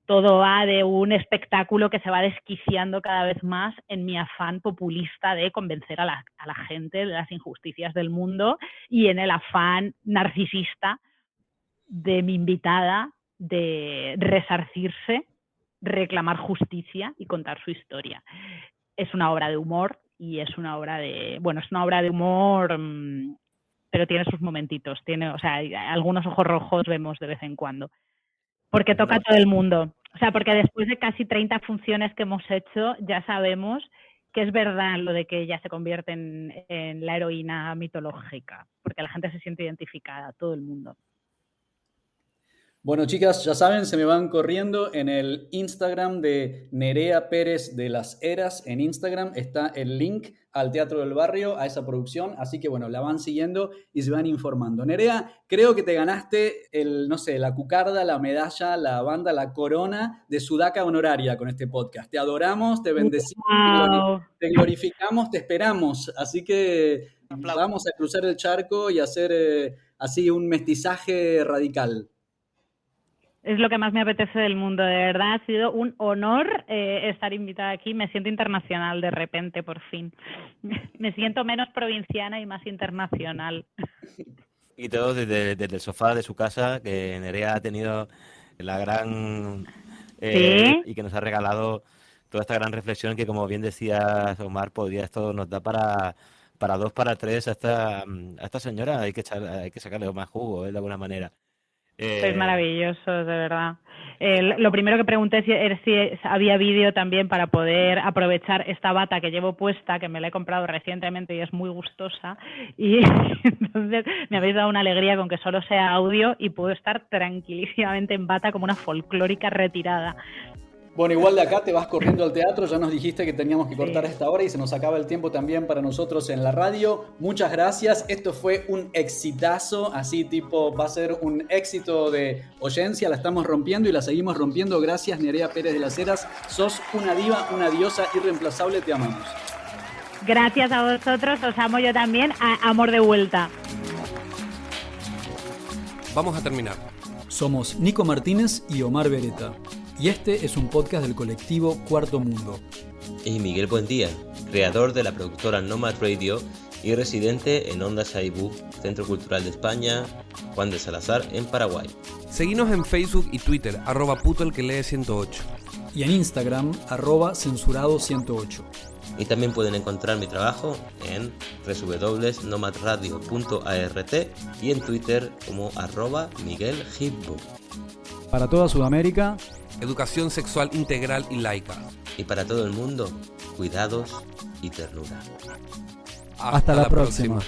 todo va de un espectáculo que se va desquiciando cada vez más en mi afán populista de convencer a la, a la gente de las injusticias del mundo y en el afán narcisista de mi invitada de resarcirse reclamar justicia y contar su historia es una obra de humor y es una obra de, bueno, es una obra de humor, mm, pero tiene sus momentitos, tiene, o sea, algunos ojos rojos vemos de vez en cuando, porque toca a todo el mundo. O sea, porque después de casi 30 funciones que hemos hecho, ya sabemos que es verdad lo de que ella se convierte en, en la heroína mitológica, porque la gente se siente identificada, todo el mundo. Bueno, chicas, ya saben, se me van corriendo en el Instagram de Nerea Pérez de las Eras. En Instagram está el link al Teatro del Barrio, a esa producción. Así que bueno, la van siguiendo y se van informando. Nerea, creo que te ganaste el, no sé, la cucarda, la medalla, la banda, la corona de sudaca honoraria con este podcast. Te adoramos, te bendecimos, te glorificamos, te esperamos. Así que vamos a cruzar el charco y hacer eh, así un mestizaje radical es lo que más me apetece del mundo. De verdad, ha sido un honor eh, estar invitada aquí. Me siento internacional de repente, por fin. me siento menos provinciana y más internacional. Y todo desde, el sofá de su casa, que Nerea ha tenido la gran... Eh, y que nos ha regalado toda esta gran reflexión que, como bien decía Omar, podría esto nos da para para dos, para tres a esta, a esta señora hay que echar, hay que sacarle más jugo, ¿eh? de alguna manera. Es eh, maravilloso, de verdad. lo primero que pregunté si, er, si había vídeo también para poder aprovechar esta bata que llevo puesta, que me la he comprado recientemente y es muy gustosa. Y entonces me habéis dado una alegría con que solo sea audio y puedo estar tranquilísimamente en bata como una folclórica retirada. Bueno, igual de acá te vas corriendo al teatro, ya nos dijiste que teníamos que cortar esta hora y se nos acaba el tiempo también para nosotros en la radio. Muchas gracias, esto fue un exitazo, así tipo va a ser un éxito de oyencia, la estamos rompiendo y la seguimos rompiendo. Gracias Nerea Pérez de las Heras, sos una diva, una diosa irreemplazable, te amamos. Gracias a vosotros, os amo yo también, amor de vuelta. Vamos a terminar. Somos Nico Martínez y Omar Beretta y este es un podcast del colectivo Cuarto Mundo. Y Miguel Buendía, creador de la productora Nomad Radio y residente en Onda Saibú, Centro Cultural de España, Juan de Salazar, en Paraguay. Seguinos en Facebook y Twitter, arroba puto el que lee 108. Y en Instagram, arroba censurado 108. Y también pueden encontrar mi trabajo en www.nomadradio.art y en Twitter como arroba Miguel Para toda Sudamérica, educación sexual integral y laica. Y para todo el mundo, cuidados y ternura. Hasta, la, próxima.